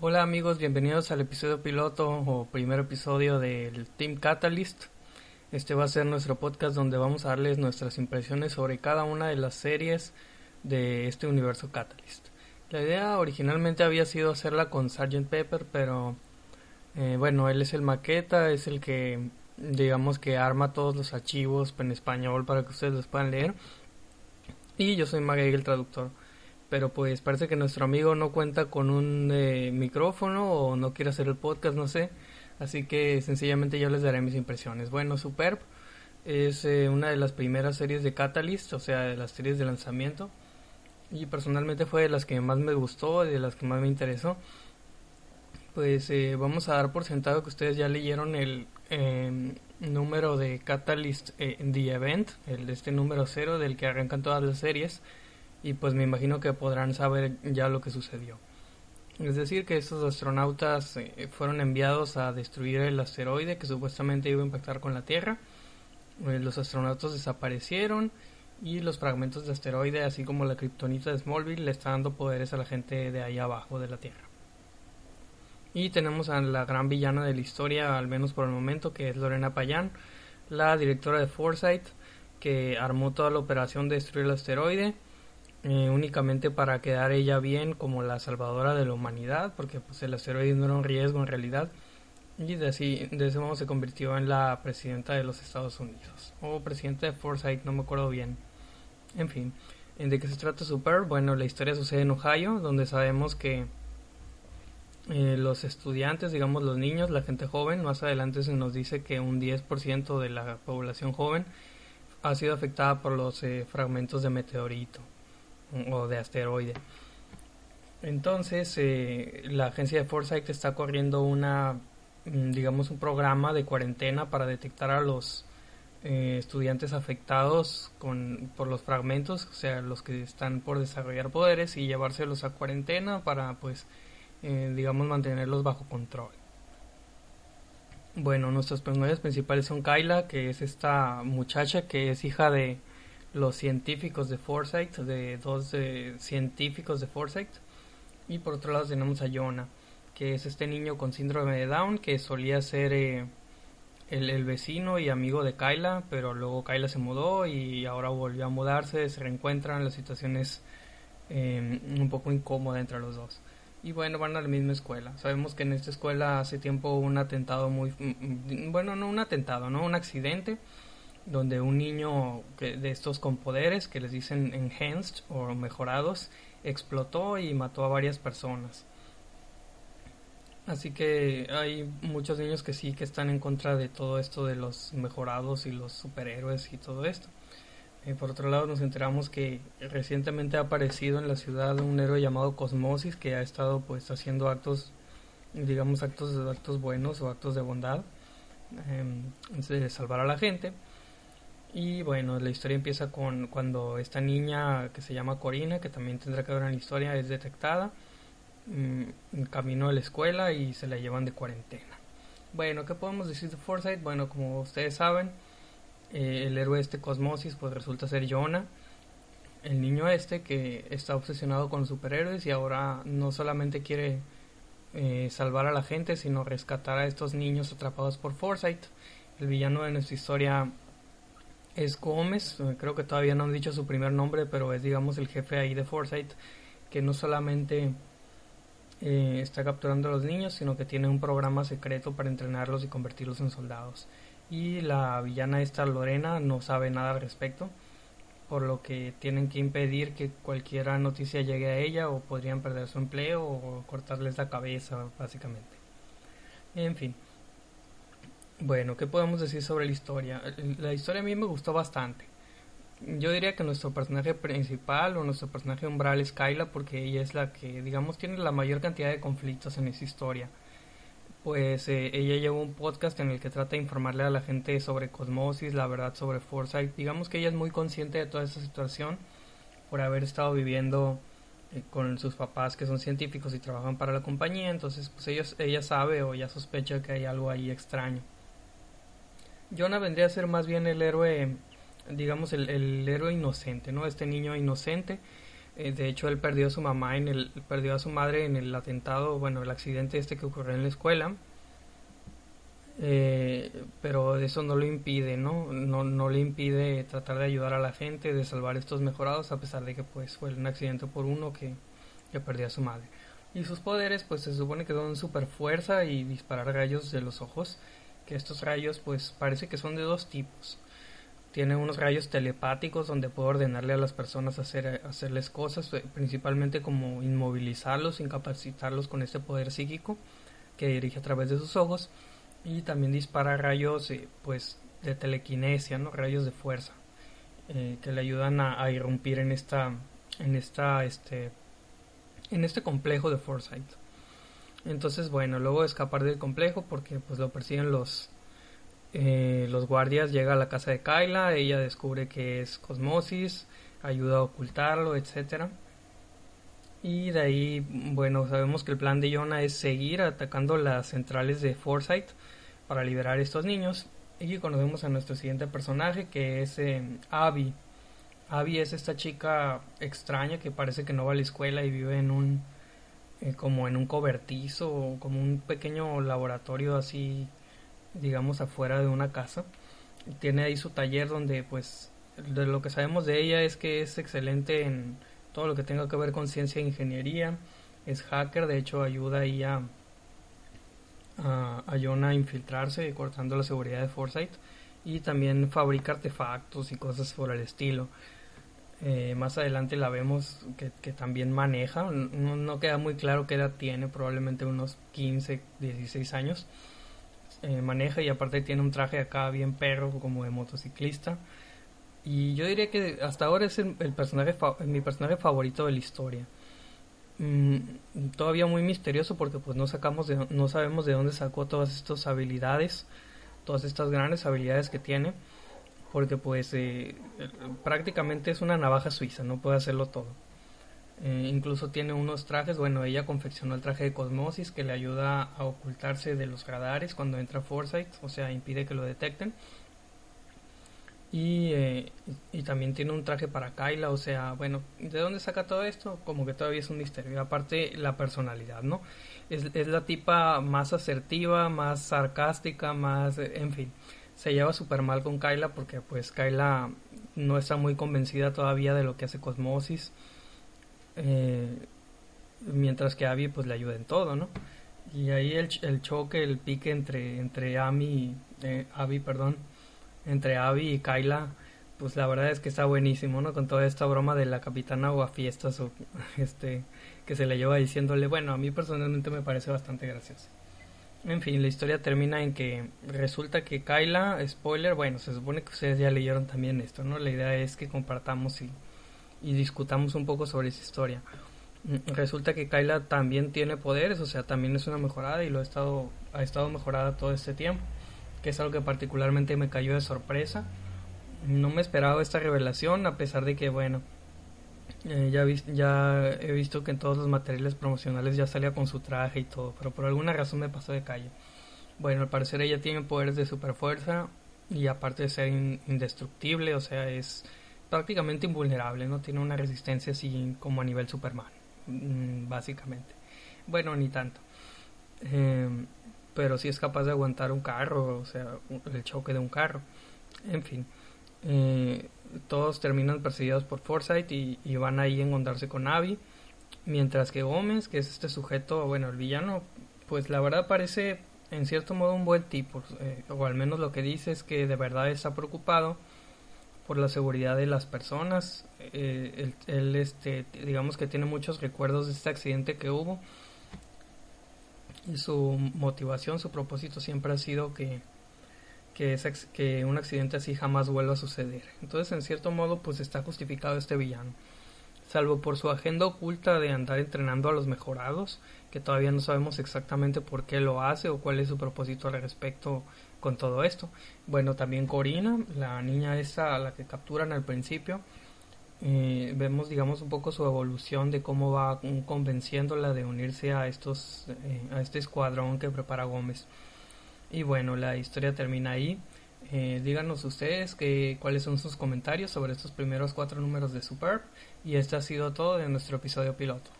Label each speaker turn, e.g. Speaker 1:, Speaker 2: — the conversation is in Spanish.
Speaker 1: Hola amigos, bienvenidos al episodio piloto o primer episodio del Team Catalyst. Este va a ser nuestro podcast donde vamos a darles nuestras impresiones sobre cada una de las series de este universo Catalyst. La idea originalmente había sido hacerla con Sgt. Pepper, pero eh, bueno, él es el maqueta, es el que digamos que arma todos los archivos en español para que ustedes los puedan leer. Y yo soy Maggie el traductor pero pues parece que nuestro amigo no cuenta con un eh, micrófono o no quiere hacer el podcast, no sé. Así que sencillamente yo les daré mis impresiones. Bueno, Superb es eh, una de las primeras series de Catalyst, o sea, de las series de lanzamiento. Y personalmente fue de las que más me gustó, de las que más me interesó. Pues eh, vamos a dar por sentado que ustedes ya leyeron el em, número de Catalyst The Event, el, este número cero del que arrancan todas las series y pues me imagino que podrán saber ya lo que sucedió. Es decir, que estos astronautas eh, fueron enviados a destruir el asteroide que supuestamente iba a impactar con la Tierra. Eh, los astronautas desaparecieron y los fragmentos de asteroide, así como la kriptonita de Smallville, le están dando poderes a la gente de ahí abajo de la Tierra. Y tenemos a la gran villana de la historia, al menos por el momento, que es Lorena Payán, la directora de Foresight, que armó toda la operación de destruir el asteroide eh, únicamente para quedar ella bien como la salvadora de la humanidad, porque pues el asteroide no era un riesgo en realidad. Y de, así, de ese modo se convirtió en la presidenta de los Estados Unidos. O presidenta de Foresight, no me acuerdo bien. En fin, ¿de qué se trata Super? Bueno, la historia sucede en Ohio, donde sabemos que eh, los estudiantes, digamos los niños, la gente joven, más adelante se nos dice que un 10% de la población joven ha sido afectada por los eh, fragmentos de meteorito o de asteroide. Entonces, eh, la agencia de Foresight está corriendo una, mm, digamos, un programa de cuarentena para detectar a los eh, estudiantes afectados con, por los fragmentos, o sea, los que están por desarrollar poderes y llevárselos a cuarentena para, pues, eh, digamos, mantenerlos bajo control. Bueno, nuestros personajes principales son Kyla, que es esta muchacha que es hija de los científicos de Foresight, de dos eh, científicos de Foresight. Y por otro lado tenemos a Jonah, que es este niño con síndrome de Down, que solía ser eh, el, vecino y amigo de Kyla, pero luego Kyla se mudó y ahora volvió a mudarse, se reencuentran, la situación es em, un poco incómoda entre los dos. Y bueno, van a la misma escuela. Sabemos que en esta escuela hace tiempo un atentado muy... Mm, mm, bueno, no un atentado, ¿no? Un accidente donde un niño que, de estos con poderes, que les dicen enhanced o mejorados, explotó y mató a varias personas. Así que hay muchos niños que sí que están en contra de todo esto de los mejorados y los superhéroes y todo esto. Eh, por otro lado nos enteramos que recientemente ha aparecido en la ciudad un héroe llamado Cosmosis que ha estado pues haciendo actos, digamos actos, actos buenos o actos de bondad, eh, de salvar a la gente y bueno, la historia empieza con cuando esta niña que se llama Corina, que también tendrá que ver en la historia, es detectada mm, en camino a la escuela y se la llevan de cuarentena. Bueno, ¿qué podemos decir de Foresight? Bueno, como ustedes saben, eh, el héroe este Cosmosis pues resulta ser Jonah, el niño este que está obsesionado con superhéroes y ahora no solamente quiere eh, salvar a la gente, sino rescatar a estos niños atrapados por Foresight. El villano de nuestra historia es Gómez, eh, creo que todavía no han dicho su primer nombre, pero es digamos el jefe ahí de Foresight, que no solamente eh, está capturando a los niños, sino que tiene un programa secreto para entrenarlos y convertirlos en soldados. Y la villana esta Lorena no sabe nada al respecto, por lo que tienen que impedir que cualquier noticia llegue a ella o podrían perder su empleo o cortarles la cabeza, básicamente. En fin. Bueno, ¿qué podemos decir sobre la historia? La historia a mí me gustó bastante. Yo diría que nuestro personaje principal o nuestro personaje umbral es Kyla porque ella es la que, digamos, tiene la mayor cantidad de conflictos en esa historia. Pues eh, ella lleva un podcast en el que trata de informarle a la gente sobre Cosmosis, la verdad sobre Foresight. Digamos que ella es muy consciente de toda esa situación por haber estado viviendo eh, con sus papás que son científicos y trabajan para la compañía. Entonces, pues ellos, ella sabe o ya sospecha que hay algo ahí extraño. Jonah vendría a ser más bien el héroe, digamos, el, héroe inocente, ¿no? Este niño inocente, Eh, de hecho, él perdió a su mamá en el, perdió a su madre en el atentado, bueno, el accidente este que ocurrió en la escuela. Eh, pero eso no lo impide, ¿no? ¿no? No le impide tratar de ayudar a la gente, de salvar estos mejorados, a pesar de que pues fue un accidente por uno que, que perdió a su madre. Y sus poderes pues se supone que son super fuerza y disparar rayos de los ojos, que estos rayos pues parece que son de dos tipos tiene unos rayos telepáticos donde puede ordenarle a las personas hacer, hacerles cosas, eh, principalmente como inmovilizarlos, incapacitarlos con este poder psíquico que dirige a través de sus ojos y también dispara rayos eh, pues de telequinesia, ¿no? rayos de fuerza eh, que le ayudan a, irrumpir en esta en esta este en este complejo de Foresight. Entonces, bueno, luego escapar del complejo porque pues lo persiguen los eh, los guardias llega a la casa de Kyla, ella descubre que es Cosmosis, ayuda a ocultarlo, etcétera. Y de ahí, bueno, sabemos que el plan de Jonah es seguir atacando las centrales de Foresight para liberar a estos niños. Y conocemos a nuestro siguiente personaje que es eh, Abby. Abby es esta chica extraña que parece que no va a la escuela y vive en un eh, como en un cobertizo, como un pequeño laboratorio así digamos, afuera de una casa. Tiene ahí su taller donde, pues, de lo que sabemos de ella es que es excelente en todo lo que tenga que ver con ciencia e ingeniería. Es hacker, de hecho, ayuda ahí a, a, a John a infiltrarse, cortando la seguridad de Foresight. Y también fabrica artefactos y cosas por el estilo. Eh, más adelante la vemos que, también maneja. No, no, queda muy claro qué edad tiene, probablemente unos 15, 16 años. Eh, maneja y aparte tiene un traje acá bien perro como de motociclista. Y yo diría que hasta ahora es el, personaje mi personaje favorito de la historia. Mm, todavía muy misterioso porque pues no sacamos de, no sabemos de dónde sacó todas estas habilidades, todas estas grandes habilidades que tiene, porque pues eh, prácticamente es una navaja suiza, no puede hacerlo todo. Eh, incluso tiene unos trajes, bueno, ella confeccionó el traje de Cosmosis que le ayuda a ocultarse de los radares cuando entra Foresight, o sea, impide que lo detecten. Y, eh, y también tiene un traje para Kyla, o sea, bueno, ¿de dónde saca todo esto? Como que todavía es un misterio. Aparte, la personalidad, ¿no? Es, es la tipa más asertiva, más sarcástica, más, en fin. Se lleva súper mal con Kyla porque pues Kyla no está muy convencida todavía de lo que hace Cosmosis eh, mientras que Abby pues le ayuda en todo, ¿no? Y ahí el, el choque, el pique entre, entre Amy, eh, Abby, perdón, entre Abby y Kyla, pues la verdad es que está buenísimo, ¿no? Con toda esta broma de la capitana o a fiestas o este que se le lleva diciéndole, bueno, a mí personalmente me parece bastante gracioso. En fin, la historia termina en que resulta que Kyla, spoiler, bueno, se supone que ustedes ya leyeron también esto, ¿no? La idea es que compartamos y discutamos un poco sobre esa historia. Mm, resulta que Kyla también tiene poderes, o sea, también es una mejorada y lo ha estado, ha estado mejorada todo este tiempo, que es algo que particularmente me cayó de sorpresa. No me esperaba esta revelación, a pesar de que, bueno, eh, ya, ya he visto que en todos los materiales promocionales ya salía con su traje y todo, pero por alguna razón me pasó de calle. Bueno, al parecer ella tiene poderes de super fuerza y aparte de ser indestructible, o sea, es prácticamente invulnerable, no tiene una resistencia así como a nivel Superman, mm, básicamente. Bueno, ni tanto. Em, pero sí es capaz de aguantar un carro, o sea, el choque de un carro. En fin, eh, todos terminan perseguidos por Foresight y, van ahí a encontrarse con Abby. Mientras que Gómez, que es este sujeto, bueno, el villano, pues la verdad parece en cierto modo un buen tipo, eh, o al menos lo que dice es que de verdad está preocupado por la seguridad de las personas. Eh, él, este, digamos que tiene muchos recuerdos de este accidente que hubo. Y su motivación, su propósito siempre ha sido que, que, que un accidente así jamás vuelva a suceder. Entonces, en cierto modo, pues está justificado este villano. Salvo por su agenda oculta de andar entrenando a los mejorados, que todavía no sabemos exactamente por qué lo hace o cuál es su propósito al respecto con todo esto. Bueno, también Corina, la niña esa a la que capturan al principio, eh, vemos digamos un poco su evolución de cómo va convenciéndola de unirse a estos eh, a este escuadrón que prepara Gómez y bueno la historia termina ahí Eh, díganos ustedes cuáles son sus comentarios sobre estos primeros cuatro números de Superb. Y este ha sido todo de nuestro episodio piloto.